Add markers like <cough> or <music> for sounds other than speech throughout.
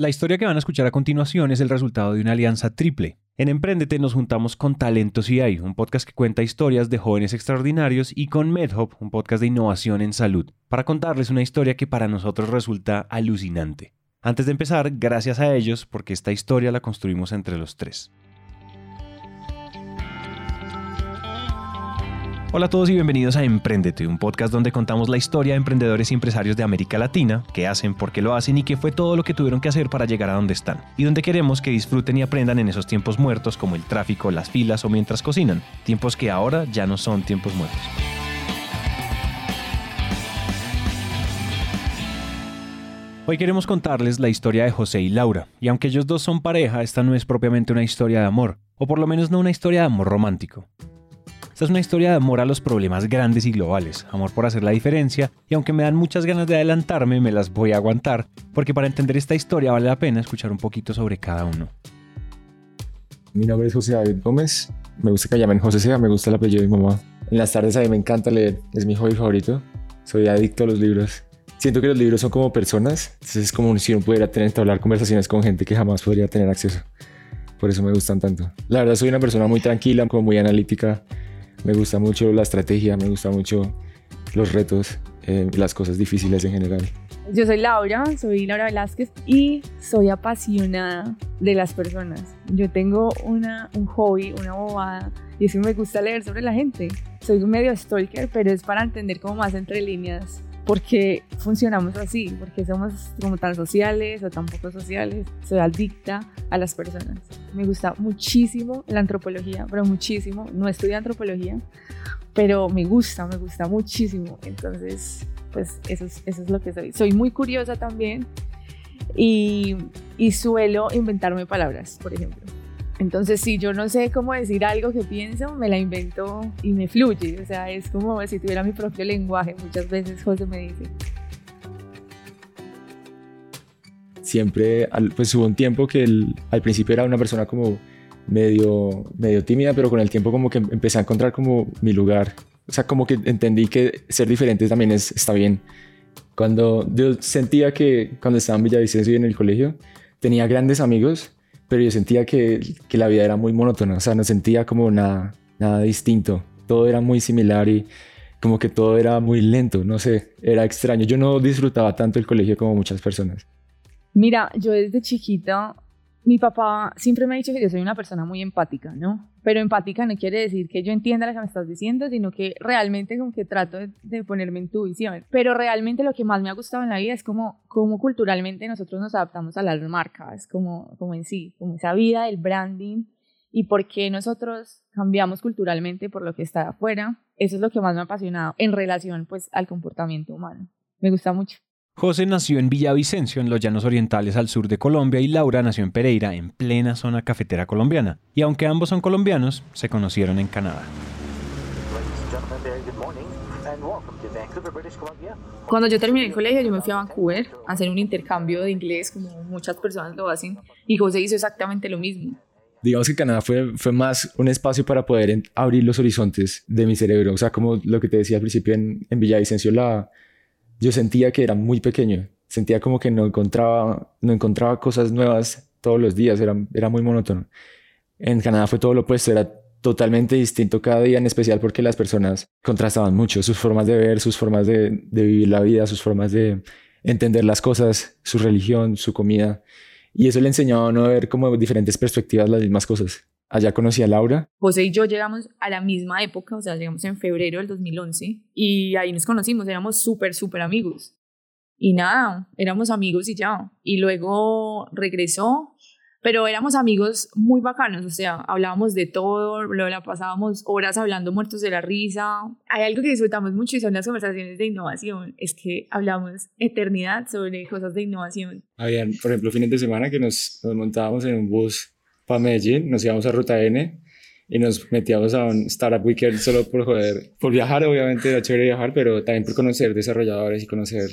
La historia que van a escuchar a continuación es el resultado de una alianza triple. En Emprendete nos juntamos con Talentos hay un podcast que cuenta historias de jóvenes extraordinarios, y con MedHop, un podcast de innovación en salud, para contarles una historia que para nosotros resulta alucinante. Antes de empezar, gracias a ellos porque esta historia la construimos entre los tres. Hola a todos y bienvenidos a Emprendete, un podcast donde contamos la historia de emprendedores y empresarios de América Latina, qué hacen, por qué lo hacen y qué fue todo lo que tuvieron que hacer para llegar a donde están. Y donde queremos que disfruten y aprendan en esos tiempos muertos como el tráfico, las filas o mientras cocinan, tiempos que ahora ya no son tiempos muertos. Hoy queremos contarles la historia de José y Laura, y aunque ellos dos son pareja, esta no es propiamente una historia de amor, o por lo menos no una historia de amor romántico. Esta es una historia de amor a los problemas grandes y globales, amor por hacer la diferencia, y aunque me dan muchas ganas de adelantarme, me las voy a aguantar, porque para entender esta historia vale la pena escuchar un poquito sobre cada uno. Mi nombre es José David Gómez, me gusta que llamen José Sea, me gusta el apellido de mi mamá. En las tardes a mí me encanta leer, es mi hobby favorito, soy adicto a los libros. Siento que los libros son como personas, entonces es como si uno pudiera tener, hablar conversaciones con gente que jamás podría tener acceso. Por eso me gustan tanto. La verdad soy una persona muy tranquila, como muy analítica, me gusta mucho la estrategia, me gusta mucho los retos, eh, las cosas difíciles en general. Yo soy Laura, soy Laura Velázquez y soy apasionada de las personas. Yo tengo una, un hobby, una bobada, y es que me gusta leer sobre la gente. Soy un medio stalker, pero es para entender como más entre líneas por qué funcionamos así, por qué somos como tan sociales o tan poco sociales. Soy adicta a las personas. Me gusta muchísimo la antropología, pero muchísimo. No estudio antropología, pero me gusta, me gusta muchísimo. Entonces, pues eso es, eso es lo que soy. Soy muy curiosa también y, y suelo inventarme palabras, por ejemplo. Entonces, si yo no sé cómo decir algo que pienso, me la invento y me fluye. O sea, es como si tuviera mi propio lenguaje. Muchas veces José me dice. Siempre, pues hubo un tiempo que al principio era una persona como medio, medio tímida, pero con el tiempo como que empecé a encontrar como mi lugar. O sea, como que entendí que ser diferente también es, está bien. Cuando yo sentía que cuando estaba en Villavicencio y en el colegio, tenía grandes amigos, pero yo sentía que, que, la vida era muy monótona, o sea, no sentía como nada, nada distinto, todo era muy similar y como que todo era muy lento, no sé, era extraño, yo no disfrutaba tanto el colegio como muchas personas. Mira, yo desde chiquita mi papá siempre me ha dicho que yo soy una persona muy empática, ¿no? Pero empática no quiere decir que yo entienda lo que me estás diciendo, sino que realmente como que trato de, ponerme en tu visión. Pero realmente lo que más me ha gustado en la vida es como, como culturalmente nosotros nos adaptamos a las marcas, como, como en sí, como esa vida del branding y por qué nosotros cambiamos culturalmente por lo que está afuera. Eso es lo que más me ha apasionado en relación pues al comportamiento humano. Me gusta mucho. José nació en Villavicencio, en los Llanos Orientales al sur de Colombia, y Laura nació en Pereira, en plena zona cafetera colombiana. Y aunque ambos son colombianos, se conocieron en Canadá. Cuando yo terminé el colegio, yo me fui a Vancouver a hacer un intercambio de inglés, como muchas personas lo hacen, y José hizo exactamente lo mismo. Digamos que Canadá fue, fue más un espacio para poder abrir los horizontes de mi cerebro. O sea, como lo que te decía al principio en, en Villavicencio, la, yo sentía que era muy pequeño, sentía como que no encontraba, no encontraba cosas nuevas todos los días, era, era muy monótono. En Canadá fue todo lo opuesto, era totalmente distinto cada día, en especial porque las personas contrastaban mucho sus formas de ver, sus formas de, de vivir la vida, sus formas de entender las cosas, su religión, su comida. Y eso le enseñaba a uno a ver como diferentes perspectivas las mismas cosas. Allá conocí a Laura. José y yo llegamos a la misma época, o sea, llegamos en febrero del 2011 y ahí nos conocimos, éramos súper, súper amigos. Y nada, éramos amigos y ya. Y luego regresó, pero éramos amigos muy bacanos, o sea, hablábamos de todo, lo la pasábamos horas hablando muertos de la risa. Hay algo que disfrutamos mucho y son las conversaciones de innovación, es que hablamos eternidad sobre cosas de innovación. Habían, por ejemplo, fines de semana que nos, nos montábamos en un bus para Medellín, nos íbamos a Ruta N y nos metíamos a un Startup Weekend solo por joder, por viajar, obviamente era chévere viajar, pero también por conocer desarrolladores y conocer,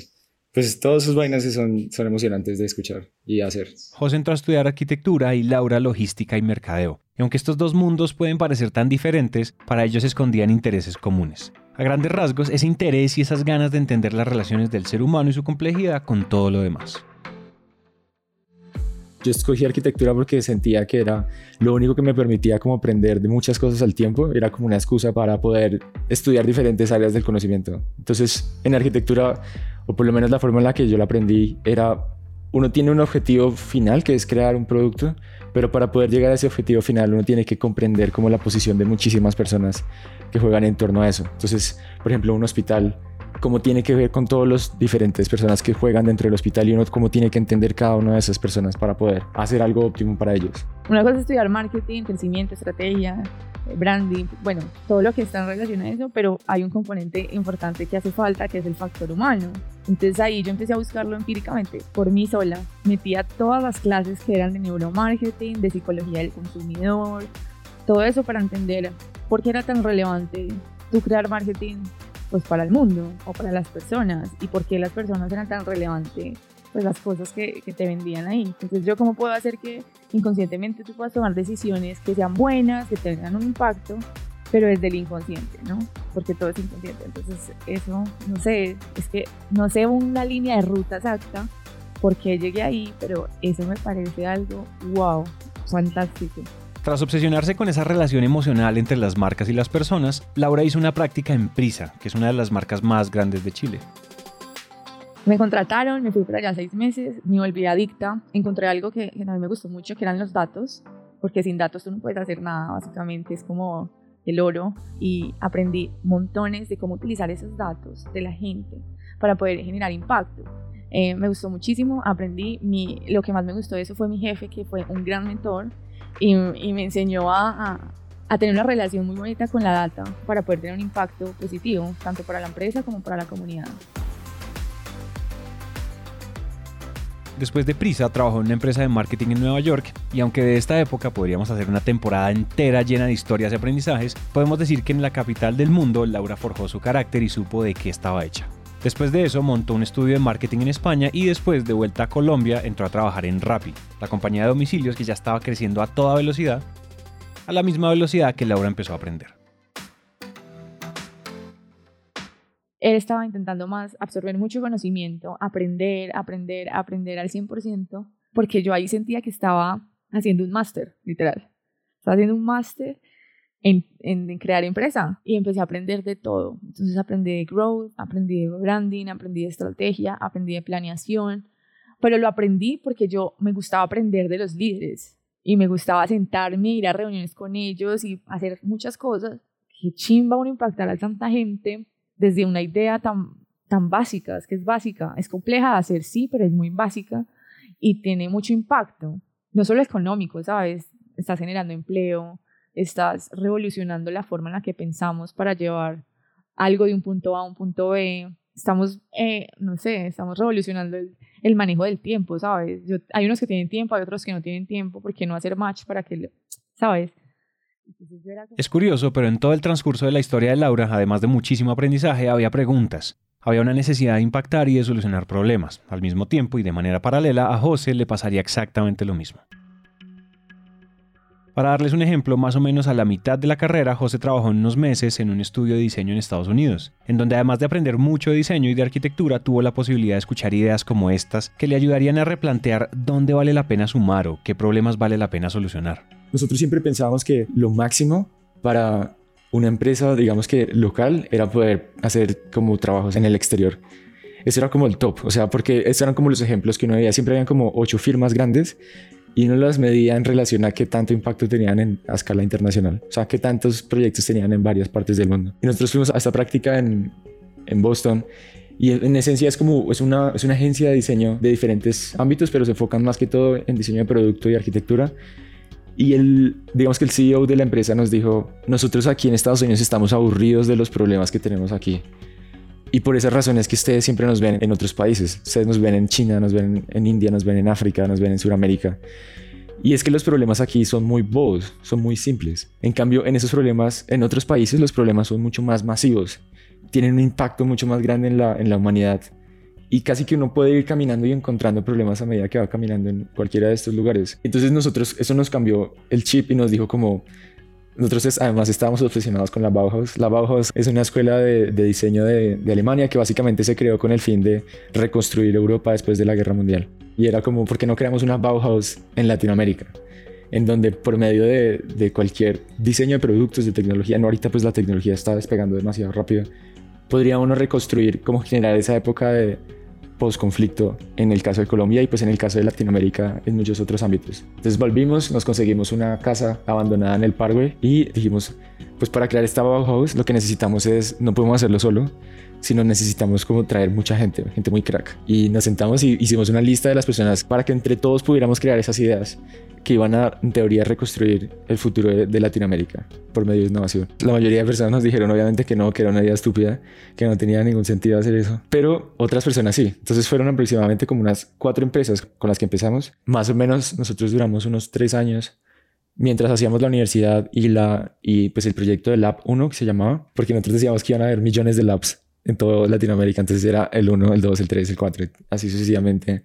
pues todas sus vainas son, son emocionantes de escuchar y hacer. José entró a estudiar arquitectura y Laura logística y mercadeo. Y aunque estos dos mundos pueden parecer tan diferentes, para ellos se escondían intereses comunes. A grandes rasgos, ese interés y esas ganas de entender las relaciones del ser humano y su complejidad con todo lo demás. Yo escogí arquitectura porque sentía que era lo único que me permitía como aprender de muchas cosas al tiempo, era como una excusa para poder estudiar diferentes áreas del conocimiento. Entonces, en arquitectura, o por lo menos la forma en la que yo la aprendí, era uno tiene un objetivo final que es crear un producto, pero para poder llegar a ese objetivo final uno tiene que comprender como la posición de muchísimas personas que juegan en torno a eso. Entonces, por ejemplo, un hospital cómo tiene que ver con todas las diferentes personas que juegan dentro del hospital y uno cómo tiene que entender cada una de esas personas para poder hacer algo óptimo para ellos. Una cosa es estudiar marketing, crecimiento, estrategia, branding, bueno, todo lo que está en relación a eso, pero hay un componente importante que hace falta, que es el factor humano. Entonces ahí yo empecé a buscarlo empíricamente, por mí sola. Metía todas las clases que eran de neuromarketing, de psicología del consumidor, todo eso para entender por qué era tan relevante tú crear marketing pues para el mundo o para las personas y por qué las personas eran tan relevantes pues las cosas que, que, te vendían ahí. Entonces yo cómo puedo hacer que inconscientemente tú puedas tomar decisiones que sean buenas, que tengan un impacto, pero desde el inconsciente, ¿no? Porque todo es inconsciente. Entonces eso, no sé, es que no sé una línea de ruta exacta por qué llegué ahí, pero eso me parece algo, wow, fantástico. Tras obsesionarse con esa relación emocional entre las marcas y las personas, Laura hizo una práctica en Prisa, que es una de las marcas más grandes de Chile. Me contrataron, me fui para allá seis meses, me volví adicta, encontré algo que, que a mí me gustó mucho, que eran los datos, porque sin datos tú no puedes hacer nada, básicamente es como el oro, y aprendí montones de cómo utilizar esos datos de la gente para poder generar impacto. Eh, me gustó muchísimo, aprendí, mi, lo que más me gustó de eso fue mi jefe, que fue un gran mentor, y, me enseñó a, tener una relación muy bonita con la data para poder tener un impacto positivo, tanto para la empresa como para la comunidad. Después de Prisa, trabajó en una empresa de marketing en Nueva York y aunque de esta época podríamos hacer una temporada entera llena de historias y aprendizajes, podemos decir que en la capital del mundo Laura forjó su carácter y supo de qué estaba hecha. Después de eso montó un estudio de marketing en España y después de vuelta a Colombia entró a trabajar en Rappi, la compañía de domicilios que ya estaba creciendo a toda velocidad, a la misma velocidad que Laura empezó a aprender. Él estaba intentando más absorber mucho conocimiento, aprender, aprender, aprender al 100%, porque yo ahí sentía que estaba haciendo un máster, literal. Estaba haciendo un máster en, crear empresa y empecé a aprender de todo. Entonces aprendí de growth, aprendí de branding, aprendí de estrategia, aprendí de planeación, pero lo aprendí porque yo me gustaba aprender de los líderes y me gustaba sentarme, ir a reuniones con ellos y hacer muchas cosas. Qué chimba uno impactar a tanta gente desde una idea tan, tan básica, es que es básica, es compleja de hacer, sí, pero es muy básica y tiene mucho impacto, no solo económico, ¿sabes? Estás generando empleo, estás revolucionando la forma en la que pensamos para llevar algo de un punto A a un punto B. Estamos, eh, no sé, estamos revolucionando el, manejo del tiempo, ¿sabes? hay unos que tienen tiempo, hay otros que no tienen tiempo, ¿por qué no hacer match para que, ¿sabes? Es curioso, pero en todo el transcurso de la historia de Laura, además de muchísimo aprendizaje, había preguntas. Había una necesidad de impactar y de solucionar problemas. Al mismo tiempo y de manera paralela, a José le pasaría exactamente lo mismo. Para darles un ejemplo, más o menos a la mitad de la carrera, José trabajó unos meses en un estudio de diseño en Estados Unidos, en donde además de aprender mucho de diseño y de arquitectura, tuvo la posibilidad de escuchar ideas como estas que le ayudarían a replantear dónde vale la pena sumar o qué problemas vale la pena solucionar. Nosotros siempre pensábamos que lo máximo para una empresa, digamos que local, era poder hacer como trabajos en el exterior. Eso era como el top, o sea, porque estos eran como los ejemplos que uno veía. Siempre habían como ocho firmas grandes y no las medía en relación a qué tanto impacto tenían en, a escala internacional, o sea, qué tantos proyectos tenían en varias partes del mundo. Y nosotros fuimos a esta práctica en, en Boston y en esencia es como, es una, es una agencia de diseño de diferentes ámbitos, pero se enfocan más que todo en diseño de producto y arquitectura. Y el, digamos que el CEO de la empresa nos dijo, nosotros aquí en Estados Unidos estamos aburridos de los problemas que tenemos aquí. Y por esa razón es que ustedes siempre nos ven en otros países. Ustedes nos ven en China, nos ven en India, nos ven en África, nos ven en Sudamérica. Y es que los problemas aquí son muy bobos, son muy simples. En cambio, en esos problemas, en otros países, los problemas son mucho más masivos. Tienen un impacto mucho más grande en la, en la humanidad. Y casi que uno puede ir caminando y encontrando problemas a medida que va caminando en cualquiera de estos lugares. Entonces nosotros, eso nos cambió el chip y nos dijo como, nosotros además estábamos obsesionados con la Bauhaus. La Bauhaus es una escuela de, diseño de, Alemania que básicamente se creó con el fin de reconstruir Europa después de la Guerra Mundial. Y era como, ¿por qué no creamos una Bauhaus en Latinoamérica? En donde por medio de, de cualquier diseño de productos, de tecnología, no ahorita pues la tecnología está despegando demasiado rápido, podría uno reconstruir, cómo generar esa época de post-conflicto en el caso de Colombia y pues en el caso de Latinoamérica en muchos otros ámbitos. Entonces volvimos, nos conseguimos una casa abandonada en el Parkway y dijimos, pues para crear esta Bauhaus lo que necesitamos es, no podemos hacerlo solo, sino necesitamos como traer mucha gente, gente muy crack. Y nos sentamos y hicimos una lista de las personas para que entre todos pudiéramos crear esas ideas que iban a, en teoría, reconstruir el futuro de, Latinoamérica por medio de innovación. La mayoría de personas nos dijeron, obviamente, que no, que era una idea estúpida, que no tenía ningún sentido hacer eso. Pero otras personas sí. Entonces fueron aproximadamente como unas cuatro empresas con las que empezamos. Más o menos nosotros duramos unos tres años mientras hacíamos la universidad y, la, y pues el proyecto de Lab 1 que se llamaba, porque nosotros decíamos que iban a haber millones de labs en toda Latinoamérica, entonces era el 1, el 2, el 3, el 4, así sucesivamente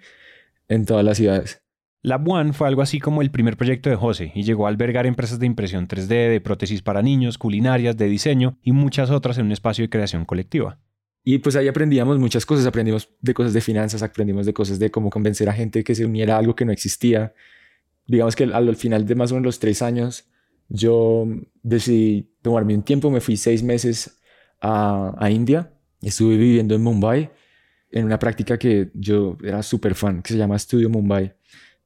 en todas las ciudades. Lab One fue algo así como el primer proyecto de José y llegó a albergar empresas de impresión 3D, de prótesis para niños, culinarias, de diseño y muchas otras en un espacio de creación colectiva. Y pues ahí aprendíamos muchas cosas, aprendimos de cosas de finanzas, aprendimos de cosas de cómo convencer a gente que se uniera a algo que no existía. Digamos que al, final de más o menos los tres años, yo decidí tomarme un tiempo, me fui seis meses a, a India, estuve viviendo en Mumbai en una práctica que yo era súper fan, que se llama Studio Mumbai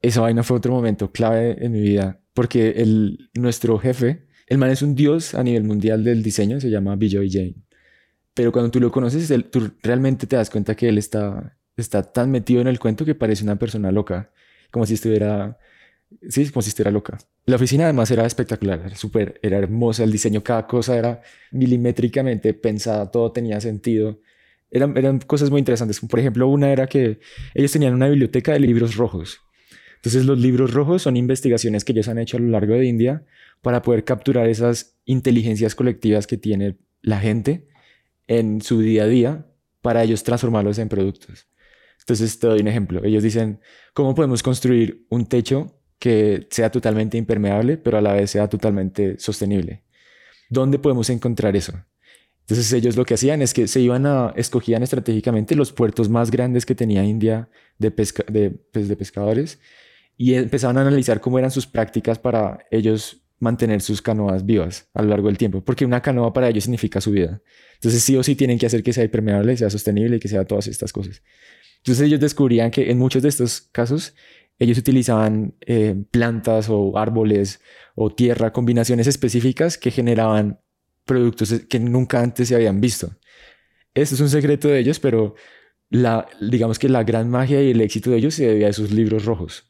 esa vaina fue otro momento clave en mi vida, porque el, nuestro jefe, el man es un dios a nivel mundial del diseño, se llama Bijoy Jain. Pero cuando tú lo conoces, tú realmente te das cuenta que él está, está tan metido en el cuento que parece una persona loca, como si estuviera, sí, como si loca. La oficina además era espectacular, era súper, era hermosa, el diseño, cada cosa era milimétricamente pensada, todo tenía sentido. Eran, eran cosas muy interesantes. Por ejemplo, una era que ellos tenían una biblioteca de libros rojos entonces los libros rojos son investigaciones que ellos han hecho a lo largo de India para poder capturar esas inteligencias colectivas que tiene la gente en su día a día para ellos transformarlos en productos. Entonces te doy un ejemplo. Ellos dicen, ¿cómo podemos construir un techo que sea totalmente impermeable, pero a la vez sea totalmente sostenible? ¿Dónde podemos encontrar eso? Entonces ellos lo que hacían es que se iban a, escogían estratégicamente los puertos más grandes que tenía India de, pesca, de, pues, de pescadores y empezaban a analizar cómo eran sus prácticas para ellos mantener sus canoas vivas a lo largo del tiempo, porque una canoa para ellos significa su vida. Entonces sí o sí tienen que hacer que sea impermeable, sea sostenible y que sea todas estas cosas. Entonces ellos descubrían que en muchos de estos casos ellos utilizaban eh, plantas o árboles o tierra, combinaciones específicas que generaban productos que nunca antes se habían visto. Esto es un secreto de ellos, pero la, digamos que la gran magia y el éxito de ellos se debía a esos libros rojos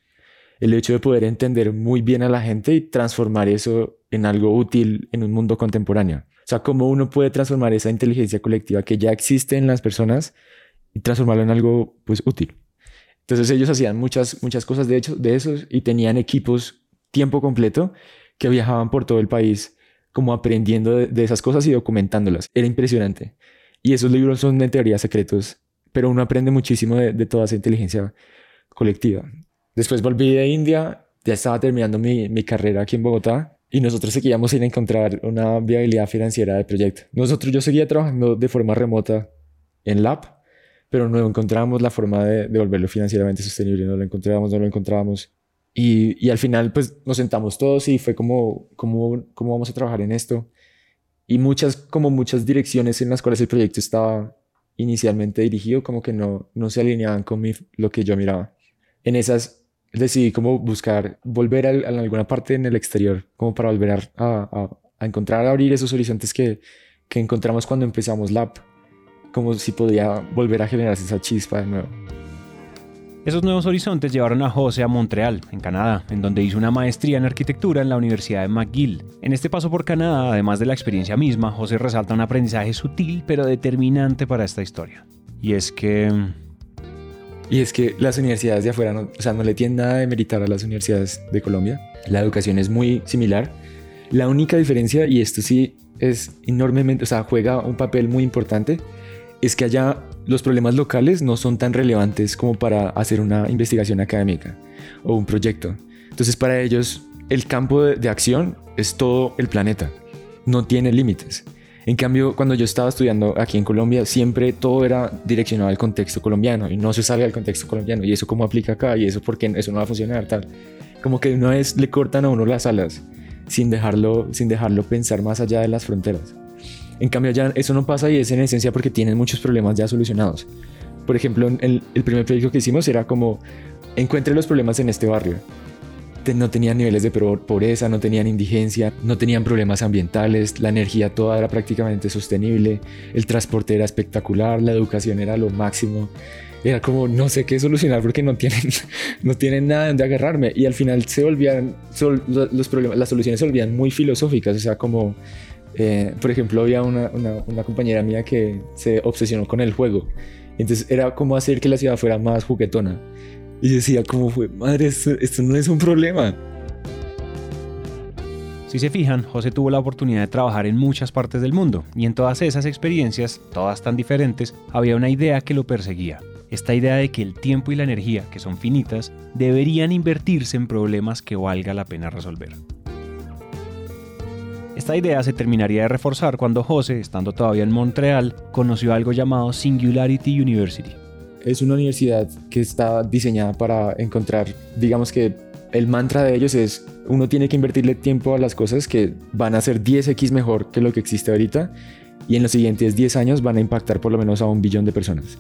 el hecho de poder entender muy bien a la gente y transformar eso en algo útil en un mundo contemporáneo. O sea, cómo uno puede transformar esa inteligencia colectiva que ya existe en las personas y transformarlo en algo pues útil. Entonces ellos hacían muchas, muchas cosas de hecho de esos y tenían equipos tiempo completo que viajaban por todo el país como aprendiendo de, esas cosas y documentándolas. Era impresionante. Y esos libros son en teoría secretos, pero uno aprende muchísimo de, de toda esa inteligencia colectiva. Después volví de India, ya estaba terminando mi, mi carrera aquí en Bogotá y nosotros seguíamos sin encontrar una viabilidad financiera del proyecto. Nosotros, yo seguía trabajando de forma remota en Lab, pero no encontrábamos la forma de, de volverlo financieramente sostenible, no lo encontrábamos, no lo encontrábamos. Y, y, al final, pues nos sentamos todos y fue como, como, ¿cómo vamos a trabajar en esto? Y muchas, como muchas direcciones en las cuales el proyecto estaba inicialmente dirigido, como que no, no se alineaban con mi, lo que yo miraba. En esas decidí como buscar volver a, alguna parte en el exterior, como para volver a, a, a encontrar, a abrir esos horizontes que, que encontramos cuando empezamos Lab, como si podía volver a generarse esa chispa de nuevo. Esos nuevos horizontes llevaron a José a Montreal, en Canadá, en donde hizo una maestría en arquitectura en la Universidad de McGill. En este paso por Canadá, además de la experiencia misma, José resalta un aprendizaje sutil pero determinante para esta historia. Y es que y es que las universidades de afuera, no, o sea, no le tienen nada de meritar a las universidades de Colombia. La educación es muy similar. La única diferencia, y esto sí es enormemente, o sea, juega un papel muy importante, es que allá los problemas locales no son tan relevantes como para hacer una investigación académica o un proyecto. Entonces para ellos el campo de, acción es todo el planeta, no tiene límites. En cambio, cuando yo estaba estudiando aquí en Colombia, siempre todo era direccionado al contexto colombiano y no se sale del contexto colombiano. Y eso cómo aplica acá y eso porque eso no va a funcionar, tal. Como que una vez le cortan a uno las alas sin dejarlo, sin dejarlo pensar más allá de las fronteras. En cambio, ya eso no pasa y es en esencia porque tienen muchos problemas ya solucionados. Por ejemplo, el, el primer proyecto que hicimos era como encuentre los problemas en este barrio no tenían niveles de pobreza, no tenían indigencia, no tenían problemas ambientales, la energía toda era prácticamente sostenible, el transporte era espectacular, la educación era lo máximo. Era como no sé qué solucionar porque no tienen, <laughs> no tienen nada donde agarrarme. Y al final se volvían, los problemas, las soluciones se volvían muy filosóficas. O sea, como, eh, por ejemplo, había una, una compañera mía que se obsesionó con el juego. Entonces era como hacer que la ciudad fuera más juguetona. Y decía, ¿cómo fue? Madre, esto, no es un problema. Si se fijan, José tuvo la oportunidad de trabajar en muchas partes del mundo, y en todas esas experiencias, todas tan diferentes, había una idea que lo perseguía. Esta idea de que el tiempo y la energía, que son finitas, deberían invertirse en problemas que valga la pena resolver. Esta idea se terminaría de reforzar cuando José, estando todavía en Montreal, conoció algo llamado Singularity University, es una universidad que está diseñada para encontrar, digamos que el mantra de ellos es, uno tiene que invertirle tiempo a las cosas que van a ser 10x mejor que lo que existe ahorita y en los siguientes 10 años van a impactar por lo menos a un billón de personas.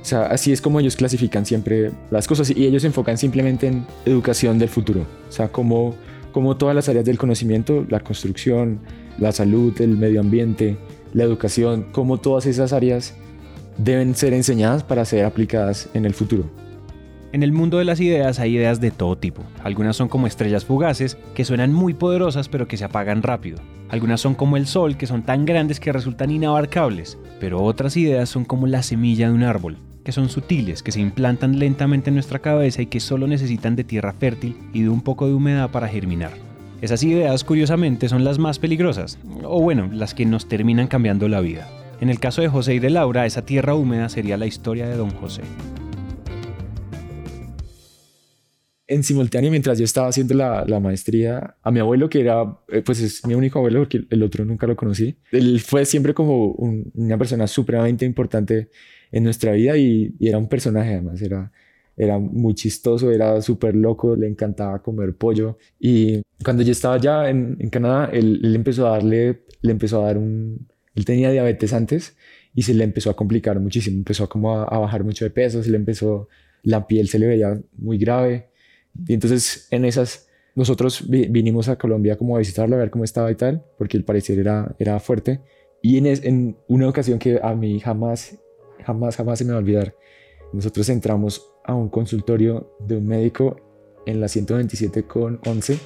O sea, así es como ellos clasifican siempre las cosas y ellos se enfocan simplemente en educación del futuro. O sea, como, como todas las áreas del conocimiento, la construcción, la salud, el medio ambiente, la educación, como todas esas áreas deben ser enseñadas para ser aplicadas en el futuro. En el mundo de las ideas hay ideas de todo tipo. Algunas son como estrellas fugaces, que suenan muy poderosas pero que se apagan rápido. Algunas son como el sol, que son tan grandes que resultan inabarcables. Pero otras ideas son como la semilla de un árbol, que son sutiles, que se implantan lentamente en nuestra cabeza y que solo necesitan de tierra fértil y de un poco de humedad para germinar. Esas ideas, curiosamente, son las más peligrosas, o bueno, las que nos terminan cambiando la vida. En el caso de José y de Laura, esa tierra húmeda sería la historia de don José. En simultáneo, mientras yo estaba haciendo la, maestría, a mi abuelo, que era, eh, pues es mi único abuelo, porque el otro nunca lo conocí, él fue siempre como una persona supremamente importante en nuestra vida y, era un personaje además, era, era muy chistoso, era súper loco, le encantaba comer pollo. Y cuando yo estaba ya en, Canadá, él, él, empezó a darle, le empezó a dar un, él tenía diabetes antes y se le empezó a complicar muchísimo, empezó a como a, bajar mucho de peso, se le empezó, la piel se le veía muy grave. Y entonces en esas, nosotros vinimos a Colombia como a visitarlo, a ver cómo estaba y tal, porque el parecer era, era fuerte. Y en, en una ocasión que a mí jamás, jamás, jamás se me va a olvidar, nosotros entramos a un consultorio de un médico en la 127 con 11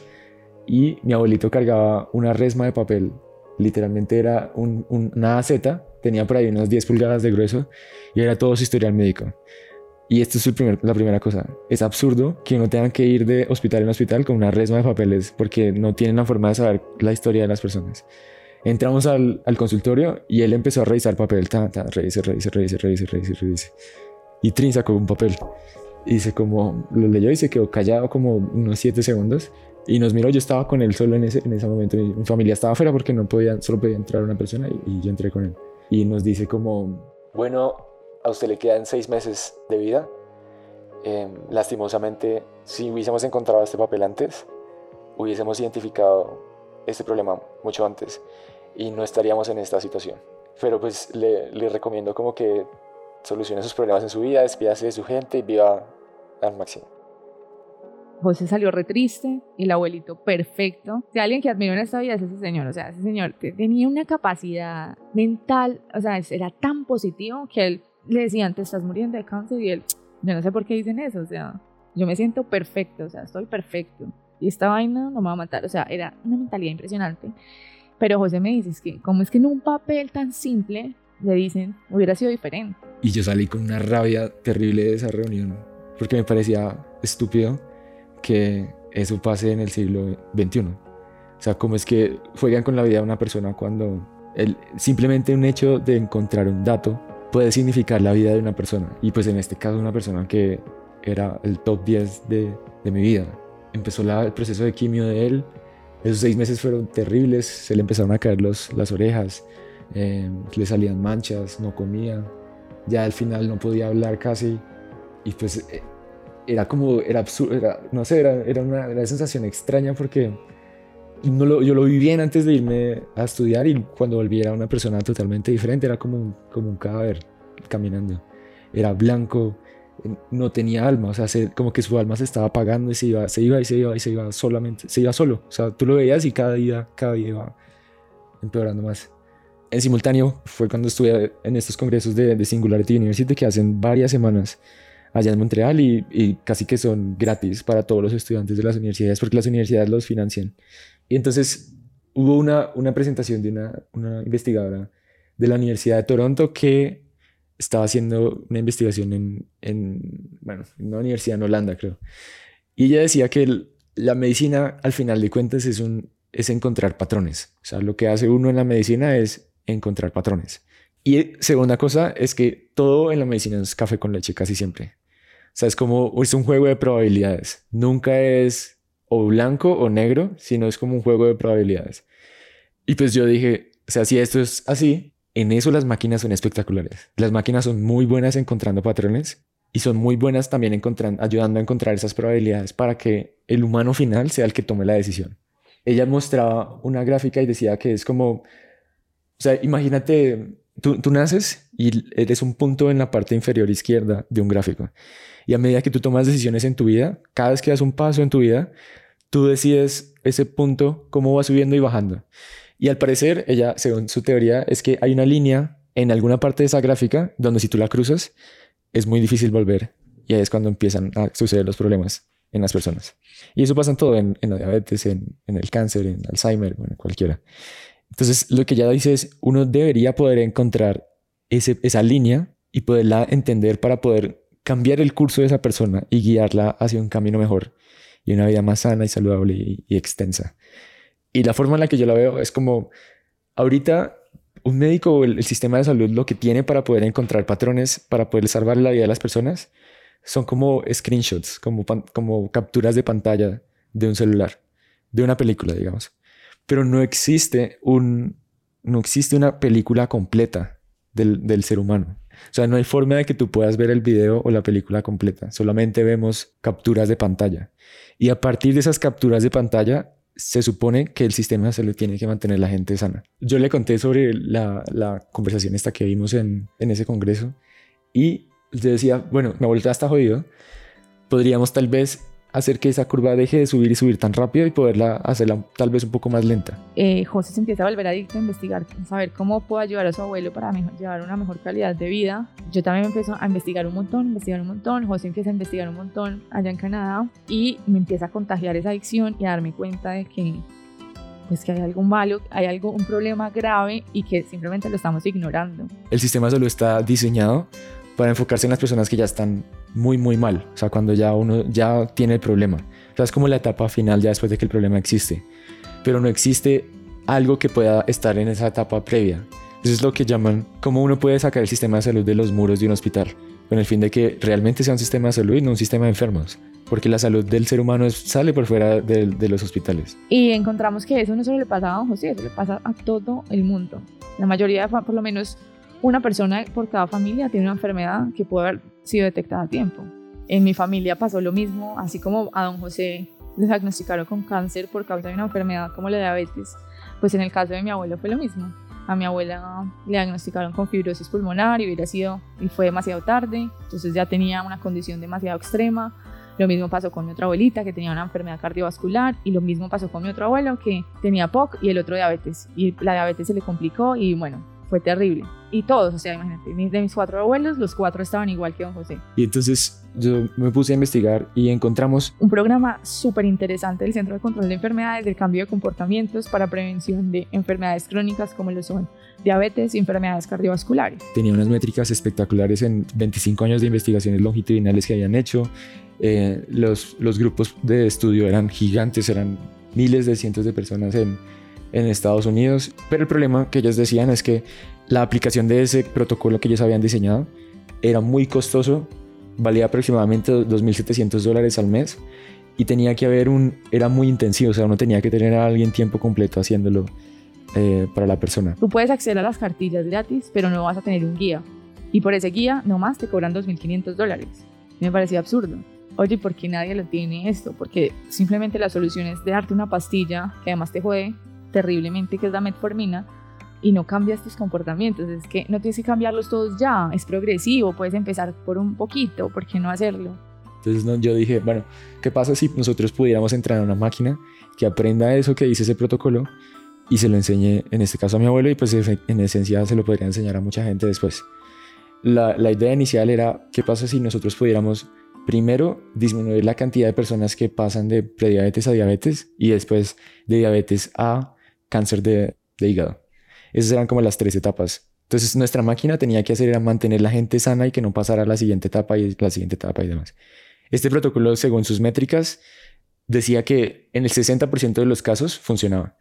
y mi abuelito cargaba una resma de papel literalmente era un, una AZ, tenía por ahí unas 10 pulgadas de grueso y era todo su historial médico. Y esto es la primera cosa. Es absurdo que uno tenga que ir de hospital en hospital con una resma de papeles porque no tienen la forma de saber la historia de las personas. Entramos al, al consultorio y él empezó a revisar papel. Ta, ta, revise, revise, revise, revise, revise, revise. Y Trin sacó un papel. Y se como, lo leyó y se quedó callado como unos 7 segundos. Y nos miró, yo estaba con él solo en ese, en ese momento. Mi, familia estaba afuera porque no podía, solo podía entrar una persona y, yo entré con él. Y nos dice como, bueno, a usted le quedan seis meses de vida. Em, lastimosamente, si hubiésemos encontrado este papel antes, hubiésemos identificado este problema mucho antes y no estaríamos en esta situación. Pero pues le, le recomiendo como que solucione sus problemas en su vida, despídase de su gente y viva al máximo. José salió re triste el abuelito perfecto. Si alguien que admiro en esta vida es ese señor, o sea, ese señor tenía una capacidad mental, o sea, era tan positivo que él le decía, te estás muriendo de cáncer y él, yo no sé por qué dicen eso, o sea, yo me siento perfecto, o sea, estoy perfecto. Y esta vaina no me va a matar, o sea, era una mentalidad impresionante. Pero José me dice, es que, ¿cómo es que en un papel tan simple le dicen, hubiera sido diferente? Y yo salí con una rabia terrible de esa reunión, porque me parecía estúpido que eso pase en el siglo XXI. O sea, cómo es que juegan con la vida de una persona cuando el, simplemente un hecho de encontrar un dato puede significar la vida de una persona. Y pues en este caso una persona que era el top 10 de, de mi vida. Empezó el proceso de quimio de él. Esos seis meses fueron terribles. Se le empezaron a caer los, las orejas. eh, le salían manchas, no comía, ya al final no podía hablar casi y pues eh, era como, era absurdo, era, no sé, era, era una, era una sensación extraña porque no lo, yo lo vi bien antes de irme a estudiar y cuando volví era una persona totalmente diferente, era como un, como un cadáver caminando. Era blanco, no tenía alma, o sea, como que su alma se estaba apagando y se iba, se iba y se iba y se iba solamente, se iba solo. O sea, tú lo veías y cada día, cada día iba empeorando más. En simultáneo fue cuando estuve en estos congresos de, de Singularity University que hacen varias semanas allá en Montreal y, casi que son gratis para todos los estudiantes de las universidades porque las universidades los financian. Y entonces hubo una, presentación de una investigadora de la Universidad de Toronto que estaba haciendo una investigación en, en, bueno, en una universidad en Holanda, creo. Y ella decía que la medicina, al final de cuentas, es, un, es encontrar patrones. O sea, lo que hace uno en la medicina es encontrar patrones. Y segunda cosa es que todo en la medicina es café con leche casi siempre. O sea, es como, es un juego de probabilidades. Nunca es o blanco o negro, sino es como un juego de probabilidades. Y pues yo dije, o sea, si esto es así, en eso las máquinas son espectaculares. Las máquinas son muy buenas encontrando patrones y son muy buenas también encontrando, ayudando a encontrar esas probabilidades para que el humano final sea el que tome la decisión. Ella mostraba una gráfica y decía que es como, o sea, imagínate, tú, tú naces y eres un punto en la parte inferior izquierda de un gráfico. Y a medida que tú tomas decisiones en tu vida, cada vez que das un paso en tu vida, tú decides ese punto, cómo va subiendo y bajando. Y al parecer, ella, según su teoría, es que hay una línea en alguna parte de esa gráfica donde si tú la cruzas, es muy difícil volver. Y ahí es cuando empiezan a suceder los problemas en las personas. Y eso pasa en todo, en, la diabetes, en, el cáncer, en Alzheimer, bueno, cualquiera. Entonces, lo que ella dice es, uno debería poder encontrar esa línea y poderla entender para poder cambiar el curso de esa persona y guiarla hacia un camino mejor y una vida más sana y saludable y, extensa. Y la forma en la que yo la veo es como, ahorita un médico o el, sistema de salud lo que tiene para poder encontrar patrones, para poder salvar la vida de las personas, son como screenshots, como, como capturas de pantalla de un celular, de una película, digamos. Pero no existe, un, no existe una película completa del, del ser humano. O sea, no hay forma de que tú puedas ver el video o la película completa. Solamente vemos capturas de pantalla. Y a partir de esas capturas de pantalla, se supone que el sistema de salud tiene que mantener la gente sana. Yo le conté sobre la, la conversación esta que vimos en, en ese congreso y le decía, bueno, mi abuelita está jodido. Podríamos tal vez hacer que esa curva deje de subir y subir tan rápido y poderla hacerla tal vez un poco más lenta. Eh, José se empieza a volver adicto a investigar, a saber cómo puedo ayudar a su abuelo para llevar una mejor calidad de vida. Yo también me empiezo a investigar un montón, investigar un montón. José empieza a investigar un montón allá en Canadá y me empieza a contagiar esa adicción y a darme cuenta de que pues que hay algo malo, hay algo, un problema grave y que simplemente lo estamos ignorando. El sistema solo está diseñado para enfocarse en las personas que ya están muy, muy mal. O sea, cuando ya uno ya tiene el problema. O sea, es como la etapa final ya después de que el problema existe. Pero no existe algo que pueda estar en esa etapa previa. Eso es lo que llaman cómo uno puede sacar el sistema de salud de los muros de un hospital, con el fin de que realmente sea un sistema de salud y no un sistema de enfermos, porque la salud del ser humano sale por fuera de, de, los hospitales. Y encontramos que eso no solo le pasa a don José, eso le pasa a todo el mundo. La mayoría, por lo menos una persona por cada familia tiene una enfermedad que puede haber sido detectada a tiempo. En mi familia pasó lo mismo, así como a don José le diagnosticaron con cáncer por causa de una enfermedad como la diabetes, pues en el caso de mi abuelo fue lo mismo. A mi abuela le diagnosticaron con fibrosis pulmonar y hubiera sido y fue demasiado tarde, entonces ya tenía una condición demasiado extrema. Lo mismo pasó con mi otra abuelita que tenía una enfermedad cardiovascular y lo mismo pasó con mi otro abuelo que tenía POC y el otro diabetes y la diabetes se le complicó y bueno, fue terrible. Y todos, o sea, imagínate, de mis cuatro abuelos, los cuatro estaban igual que don José. Y entonces yo me puse a investigar y encontramos un programa súper interesante del Centro de Control de Enfermedades, del cambio de comportamientos para prevención de enfermedades crónicas como lo son diabetes y enfermedades cardiovasculares. Tenía unas métricas espectaculares en 25 años de investigaciones longitudinales que habían hecho. Eh, los, los grupos de estudio eran gigantes, eran miles de cientos de personas en en Estados Unidos. Pero el problema que ellos decían es que la aplicación de ese protocolo que ellos habían diseñado era muy costoso, valía aproximadamente 2.700 dólares al mes y tenía que haber un, era muy intensivo, o sea, uno tenía que tener a alguien tiempo completo haciéndolo eh, para la persona. Tú puedes acceder a las cartillas gratis, pero no vas a tener un guía. Y por ese guía nomás te cobran 2.500 dólares. Me parecía absurdo. Oye, ¿por qué nadie lo tiene esto? Porque simplemente la solución es darte una pastilla que además te jode terriblemente, que es la metformina, y no cambias tus comportamientos. Es que no tienes que cambiarlos todos ya, es progresivo, puedes empezar por un poquito, ¿por qué no hacerlo? Entonces no, yo dije, bueno, ¿qué pasa si nosotros pudiéramos entrar a una máquina que aprenda eso que dice ese protocolo y se lo enseñe, en este caso a mi abuelo, y pues en esencia se lo podría enseñar a mucha gente después? La, la idea inicial era, ¿qué pasa si nosotros pudiéramos primero disminuir la cantidad de personas que pasan de prediabetes a diabetes y después de diabetes a cáncer de, de hígado? Esas eran como las tres etapas. Entonces nuestra máquina tenía que hacer era mantener la gente sana y que no pasara a la siguiente etapa y la siguiente etapa y demás. Este protocolo, según sus métricas, decía que en el 60% de los casos funcionaba.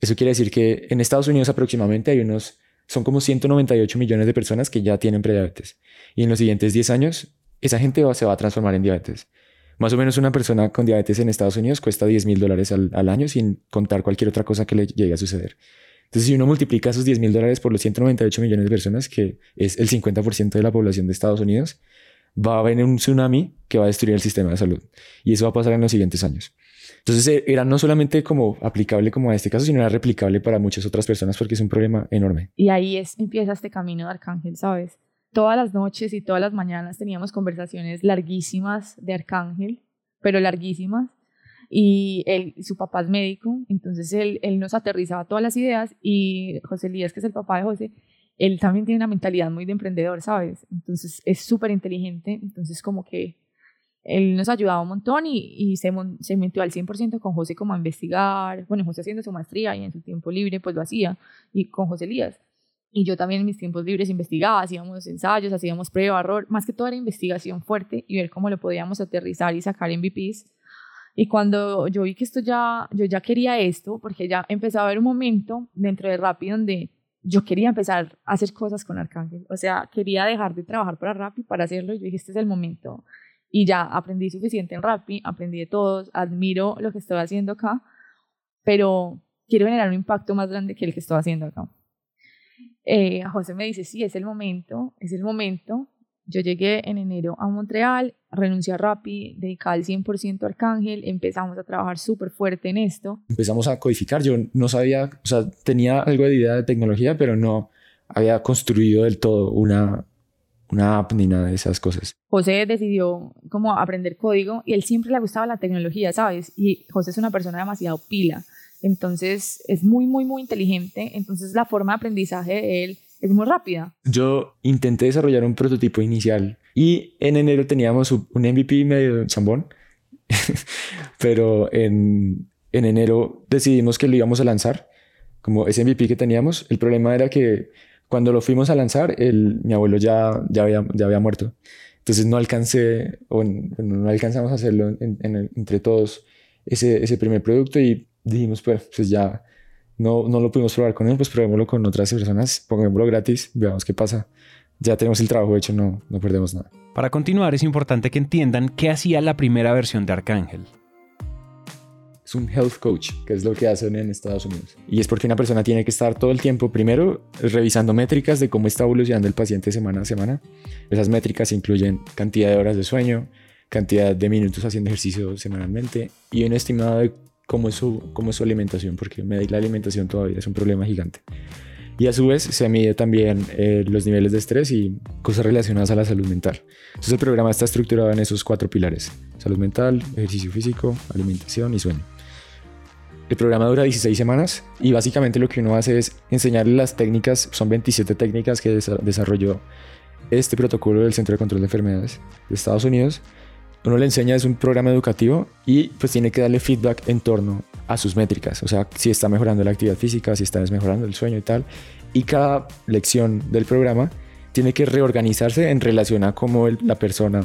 Eso quiere decir que en Estados Unidos aproximadamente hay unos, son como 198 millones de personas que ya tienen prediabetes. Y en los siguientes 10 años, esa gente se va a transformar en diabetes. Más o menos una persona con diabetes en Estados Unidos cuesta 10 mil dólares al, año sin contar cualquier otra cosa que le llegue a suceder. Entonces, si uno multiplica esos 10 mil dólares por los 198 millones de personas, que es el 50% de la población de Estados Unidos, va a haber un tsunami que va a destruir el sistema de salud. Y eso va a pasar en los siguientes años. Entonces, eh, era no solamente como aplicable como a este caso, sino era replicable para muchas otras personas porque es un problema enorme. Y ahí es, empieza este camino de Arcángel, ¿sabes? Todas las noches y todas las mañanas teníamos conversaciones larguísimas de Arcángel, pero larguísimas y él, su papá es médico, entonces él, él nos aterrizaba todas las ideas y José Elías, que es el papá de José, él también tiene una mentalidad muy de emprendedor, ¿sabes? Entonces es súper inteligente, entonces como que él nos ayudaba un montón y, y se, se metió al 100% con José como a investigar, bueno, José haciendo su maestría y en su tiempo libre pues lo hacía, y con José Elías. Y yo también en mis tiempos libres investigaba, hacíamos ensayos, hacíamos prueba, error, más que todo era investigación fuerte y ver cómo lo podíamos aterrizar y sacar MVPs y cuando yo vi que esto ya, yo ya quería esto, porque ya empezaba a haber un momento dentro de Rappi donde yo quería empezar a hacer cosas con Arcángel. O sea, quería dejar de trabajar para Rappi para hacerlo. Y yo dije, este es el momento. Y ya aprendí suficiente en Rappi, aprendí de todos, admiro lo que estoy haciendo acá, pero quiero generar un impacto más grande que el que estoy haciendo acá. Eh, José me dice, sí, es el momento, es el momento. Yo llegué en enero a Montreal, renuncié a Rappi, dedicada al 100% a Arcángel, empezamos a trabajar súper fuerte en esto. Empezamos a codificar, yo no sabía, o sea, tenía algo de idea de tecnología, pero no había construido del todo una, una app ni nada de esas cosas. José decidió como aprender código y él siempre le gustaba la tecnología, ¿sabes? Y José es una persona demasiado pila, entonces es muy, muy, muy inteligente, entonces la forma de aprendizaje de él es muy rápida. Yo intenté desarrollar un prototipo inicial y en enero teníamos un MVP medio chambón, <laughs> pero en, en enero decidimos que lo íbamos a lanzar, como ese MVP que teníamos. El problema era que cuando lo fuimos a lanzar, el, mi abuelo ya, ya, había, ya había muerto. Entonces no alcancé, o no alcanzamos a hacerlo entre todos ese, ese primer producto y dijimos, pues, pues ya no, no lo pudimos probar con él, pues probémoslo con otras personas, pongámoslo gratis, veamos qué pasa. Ya tenemos el trabajo hecho, no, no perdemos nada. Para continuar, es importante que entiendan qué hacía la primera versión de Arcángel. Es un health coach, que es lo que hacen en Estados Unidos. Y es porque una persona tiene que estar todo el tiempo, primero, revisando métricas de cómo está evolucionando el paciente semana a semana. Esas métricas incluyen cantidad de horas de sueño, cantidad de minutos haciendo ejercicio semanalmente y un estimado de cómo es su, cómo es su alimentación, porque medir la alimentación todavía es un problema gigante. Y a su vez se mide también eh, los niveles de estrés y cosas relacionadas a la salud mental. Entonces el programa está estructurado en esos cuatro pilares. Salud mental, ejercicio físico, alimentación y sueño. El programa dura 16 semanas y básicamente lo que uno hace es enseñarle las técnicas, son 27 técnicas que desarrolló este protocolo del Centro de Control de Enfermedades de Estados Unidos uno le enseña es un programa educativo y pues tiene que darle feedback en torno a sus métricas, o sea, si está mejorando la actividad física, si está desmejorando el sueño y tal. Y cada lección del programa tiene que reorganizarse en relación a cómo la persona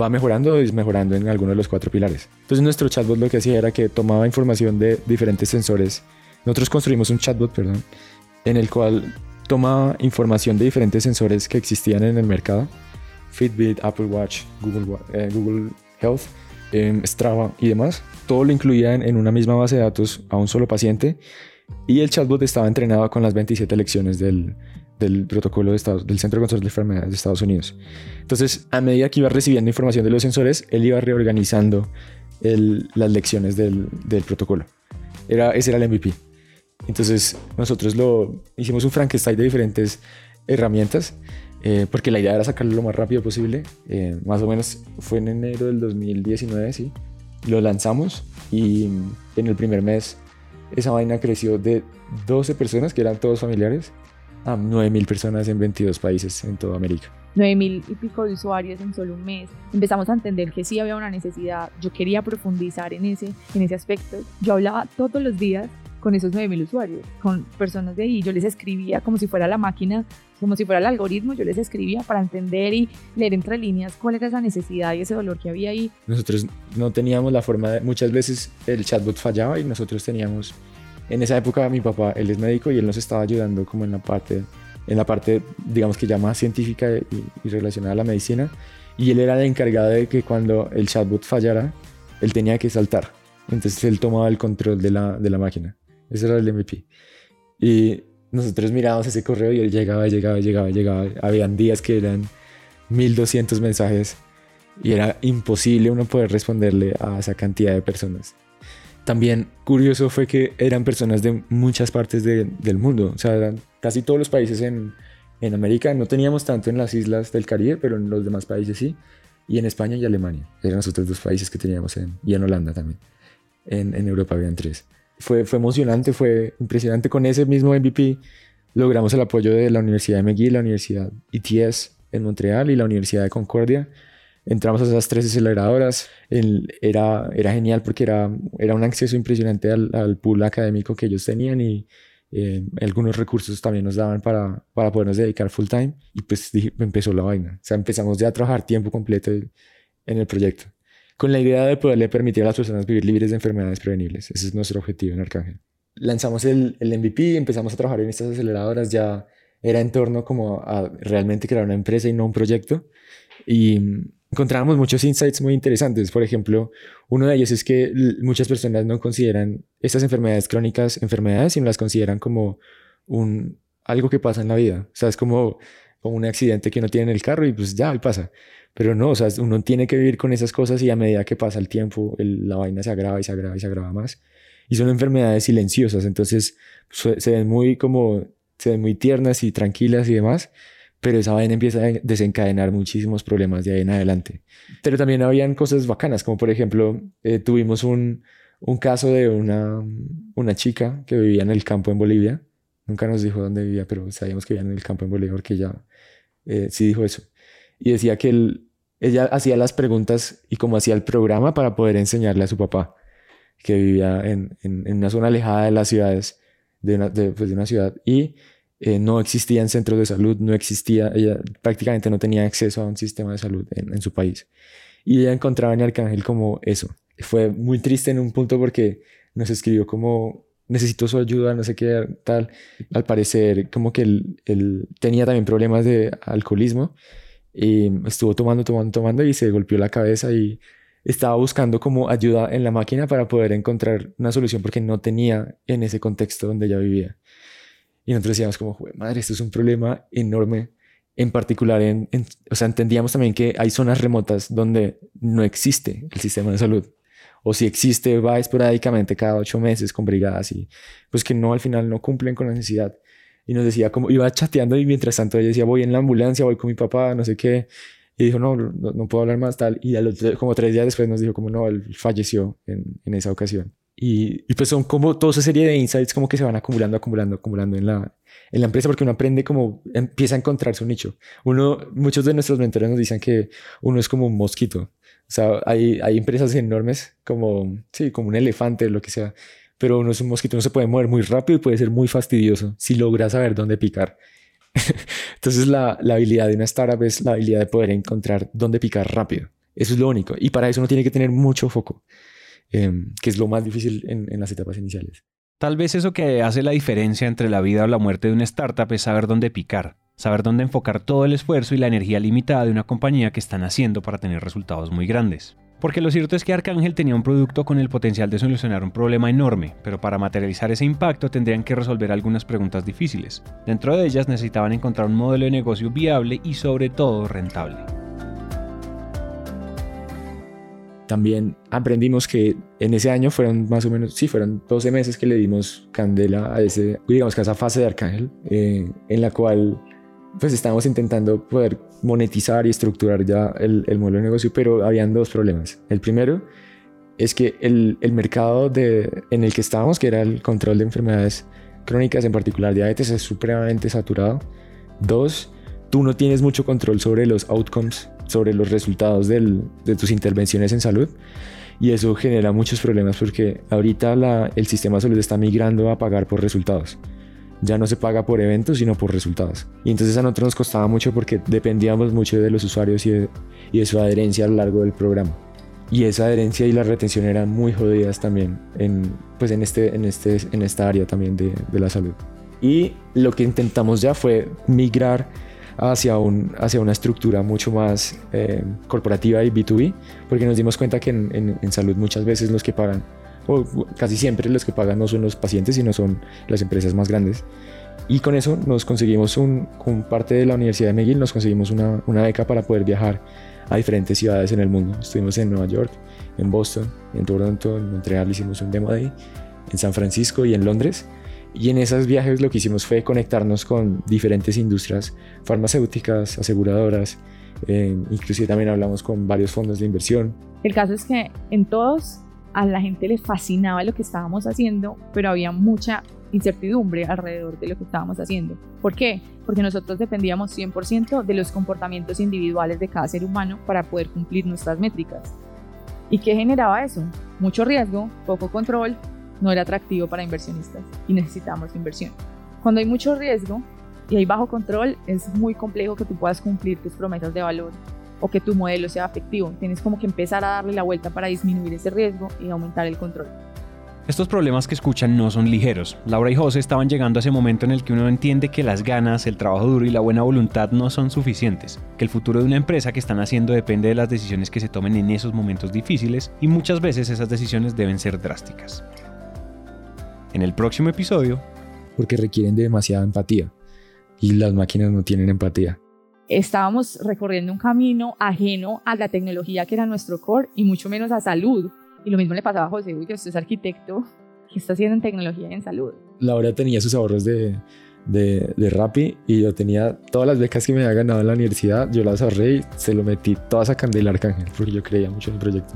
va mejorando o desmejorando en alguno de los cuatro pilares. Entonces nuestro chatbot lo que hacía era que tomaba información de diferentes sensores. Nosotros construimos un chatbot, perdón, en el cual tomaba información de diferentes sensores que existían en el mercado Fitbit, Apple Watch, Google, eh, Health, Strava y demás. Todo lo incluían en una misma base de datos a un solo paciente Y el chatbot estaba entrenado con las 27 lecciones del, protocolo del Centro de Control de Enfermedades de Estados Unidos. Entonces, a medida que iba recibiendo información de los sensores, él iba reorganizando las lecciones del, del, protocolo. Era, ese era el MVP. Entonces, nosotros lo hicimos un Frankenstein de diferentes herramientas, eh, porque la idea era sacarlo lo más rápido posible. Eh, más o menos fue en enero del 2019, sí. Lo lanzamos y en el primer mes esa vaina creció de 12 personas, que eran todos familiares, a 9.000 personas en 22 países en toda América. 9.000 y pico de usuarios en solo un mes. Empezamos a entender que sí había una necesidad. Yo quería profundizar en ese, en ese aspecto. Yo hablaba todos los días con esos 9.000 usuarios, con personas de ahí. Yo les escribía como si fuera la máquina, como si fuera el algoritmo. Yo les escribía para entender y leer entre líneas cuál era esa necesidad y ese dolor que había ahí. Nosotros no teníamos la forma de... Muchas veces el chatbot fallaba y nosotros teníamos en esa época mi papá, él es médico y él nos estaba ayudando como en la parte, en la parte digamos que ya más científica y, relacionada a la medicina. Y él era el encargado de que cuando el chatbot fallara, él tenía que saltar. Entonces él tomaba el control de la, de la máquina. Ese era el MVP. Y nosotros mirábamos ese correo y él llegaba, llegaba, llegaba, llegaba. Habían días que eran 1200 mensajes y era imposible uno poder responderle a esa cantidad de personas. También curioso fue que eran personas de muchas partes del mundo, o sea, eran casi todos los países en, en, América, no teníamos tanto en las islas del Caribe, pero en los demás países sí, y en España y Alemania, eran los otros dos países que teníamos, en, y en Holanda también, en, en Europa habían tres. Fue, fue emocionante, fue impresionante, con ese mismo MVP logramos el apoyo de la Universidad de McGill, la Universidad ETS en Montreal y la Universidad de Concordia, entramos a esas tres aceleradoras. era, era genial porque era, era un acceso impresionante al, al pool académico que ellos tenían y eh, algunos recursos también nos daban para, para podernos dedicar full time. Y pues empezó la vaina. O sea, empezamos ya a trabajar tiempo completo en el proyecto. Con la idea de poderle permitir a las personas vivir libres de enfermedades prevenibles. Ese es nuestro objetivo en Arcángel. Lanzamos el, el MVP, empezamos a trabajar en estas aceleradoras. Ya era en torno como a realmente crear una empresa y no un proyecto. Y encontrábamos muchos insights muy interesantes. Por ejemplo, uno de ellos es que muchas personas no consideran estas enfermedades crónicas enfermedades, sino las consideran como un, algo que pasa en la vida. O sea, es como, como un accidente que uno tiene en el carro y pues ya, pasa. Pero no, o sea, uno tiene que vivir con esas cosas y a medida que pasa el tiempo, la vaina se agrava y se agrava y se agrava más. Y son enfermedades silenciosas, entonces se ven muy como, se ven muy tiernas y tranquilas y demás, pero esa vaina empieza a desencadenar muchísimos problemas de ahí en adelante. Pero también habían cosas bacanas, como por ejemplo, eh, tuvimos un, un, caso de una, una chica que vivía en el campo en Bolivia. Nunca nos dijo dónde vivía, pero sabíamos que vivía en el campo en Bolivia porque ella eh, sí dijo eso. Y decía que él, ella hacía las preguntas y como hacía el programa para poder enseñarle a su papá, que vivía en, en, en una zona alejada de las ciudades, de una, de, pues de una ciudad. Y eh, no existían centros de salud, no existía, ella prácticamente no tenía acceso a un sistema de salud en, su país. Y ella encontraba en Arcángel como eso. Fue muy triste en un punto porque nos escribió como necesito su ayuda, no sé qué tal. Al parecer como que él, él tenía también problemas de alcoholismo y estuvo tomando, tomando, tomando y se golpeó la cabeza y estaba buscando como ayuda en la máquina para poder encontrar una solución porque no tenía en ese contexto donde ella vivía. Y nosotros decíamos como, madre, esto es un problema enorme. En particular, en, o sea, entendíamos también que hay zonas remotas donde no existe el sistema de salud. O si existe, va esporádicamente cada ocho meses con brigadas y pues que no, al final no cumplen con la necesidad. Y nos decía como, iba chateando y mientras tanto ella decía, voy en la ambulancia, voy con mi papá, no sé qué. Y dijo, no, no, puedo hablar más tal. Y como tres días después nos dijo como, no, él falleció en, en esa ocasión. Y, y, pues son como toda esa serie de insights como que se van acumulando, acumulando, acumulando en la, en la empresa porque uno aprende como empieza a encontrar su nicho. Uno, muchos de nuestros mentores nos dicen que uno es como un mosquito. O sea, hay, hay empresas enormes como, sí, como un elefante, lo que sea, pero uno es un mosquito, uno se puede mover muy rápido y puede ser muy fastidioso si logra saber dónde picar. <laughs> Entonces la, la habilidad de una startup es la habilidad de poder encontrar dónde picar rápido. Eso es lo único. Y para eso uno tiene que tener mucho foco. Em, que es lo más difícil en, en las etapas iniciales. Tal vez eso que hace la diferencia entre la vida o la muerte de una startup es saber dónde picar, saber dónde enfocar todo el esfuerzo y la energía limitada de una compañía que están haciendo para tener resultados muy grandes. Porque lo cierto es que Arcángel tenía un producto con el potencial de solucionar un problema enorme, pero para materializar ese impacto tendrían que resolver algunas preguntas difíciles. Dentro de ellas necesitaban encontrar un modelo de negocio viable y sobre todo rentable. También aprendimos que en ese año fueron más o menos, sí, fueron 12 meses que le dimos candela a ese, digamos que a esa fase de Arcángel, eh, en la cual pues estábamos intentando poder monetizar y estructurar ya el, el, modelo de negocio, pero habían dos problemas. El primero es que el, mercado de, en el que estábamos, que era el control de enfermedades crónicas, en particular diabetes, es supremamente saturado. Dos, tú no tienes mucho control sobre los outcomes, sobre los resultados de tus intervenciones en salud. Y eso genera muchos problemas porque ahorita el sistema de salud está migrando a pagar por resultados ya no se paga por eventos, sino por resultados. Y entonces a nosotros nos costaba mucho porque dependíamos mucho de los usuarios y de, su adherencia a lo largo del programa. Y esa adherencia y la retención eran muy jodidas también en, pues en, este, en, este, en esta área también de, de la salud. Y lo que intentamos ya fue migrar hacia, un, hacia una estructura mucho más eh, corporativa y B2B, porque nos dimos cuenta que en, en, en salud muchas veces los que pagan casi siempre los que pagan no son los pacientes, sino son las empresas más grandes. Y con eso nos conseguimos, un, con parte de la Universidad de McGill, nos conseguimos una, una beca para poder viajar a diferentes ciudades en el mundo. Estuvimos en Nueva York, en Boston, en Toronto, en Montreal hicimos un demo day, en San Francisco y en Londres. Y en esos viajes lo que hicimos fue conectarnos con diferentes industrias farmacéuticas, aseguradoras, eh, inclusive también hablamos con varios fondos de inversión. El caso es que en todos a la gente le fascinaba lo que estábamos haciendo, pero había mucha incertidumbre alrededor de lo que estábamos haciendo. ¿Por qué? Porque nosotros dependíamos 100% de los comportamientos individuales de cada ser humano para poder cumplir nuestras métricas. ¿Y qué generaba eso? Mucho riesgo, poco control, no era atractivo para inversionistas y necesitamos inversión. Cuando hay mucho riesgo y hay bajo control, es muy complejo que tú puedas cumplir tus promesas de valor o que tu modelo sea efectivo. Tienes como que empezar a darle la vuelta para disminuir ese riesgo y aumentar el control. Estos problemas que escuchan no son ligeros. Laura y José estaban llegando a ese momento en el que uno entiende que las ganas, el trabajo duro y la buena voluntad no son suficientes, que el futuro de una empresa que están haciendo depende de las decisiones que se tomen en esos momentos difíciles y muchas veces esas decisiones deben ser drásticas. En el próximo episodio... Porque requieren de demasiada empatía y las máquinas no tienen empatía estábamos recorriendo un camino ajeno a la tecnología que era nuestro core y mucho menos a salud. Y lo mismo le pasaba a José, uy, usted es arquitecto, ¿qué está haciendo en tecnología y en salud? Laura tenía sus ahorros de, de, de Rappi y yo tenía todas las becas que me había ganado en la universidad, yo las ahorré y se lo metí todas a Candela Arcángel porque yo creía mucho en el proyecto.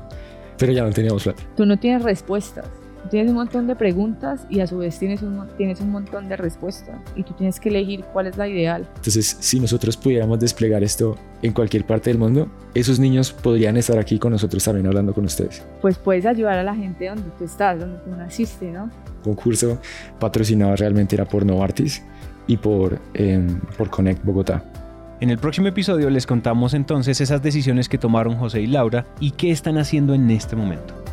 Pero ya no teníamos plata. Tú no tienes respuestas tienes un montón de preguntas y a su vez tienes un, tienes un montón de respuestas y tú tienes que elegir cuál es la ideal. Entonces, si nosotros pudiéramos desplegar esto en cualquier parte del mundo, esos niños podrían estar aquí con nosotros también hablando con ustedes. Pues puedes ayudar a la gente donde tú estás, donde tú naciste, ¿no? Concurso patrocinado realmente era por Novartis y por, eh, por Connect Bogotá. En el próximo episodio les contamos entonces esas decisiones que tomaron José y Laura y qué están haciendo en este momento.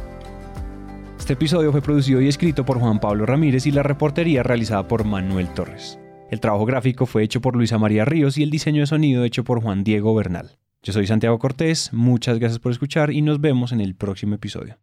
Este episodio fue producido y escrito por Juan Pablo Ramírez y la reportería realizada por Manuel Torres. El trabajo gráfico fue hecho por Luisa María Ríos y el diseño de sonido hecho por Juan Diego Bernal. Yo soy Santiago Cortés, muchas gracias por escuchar y nos vemos en el próximo episodio.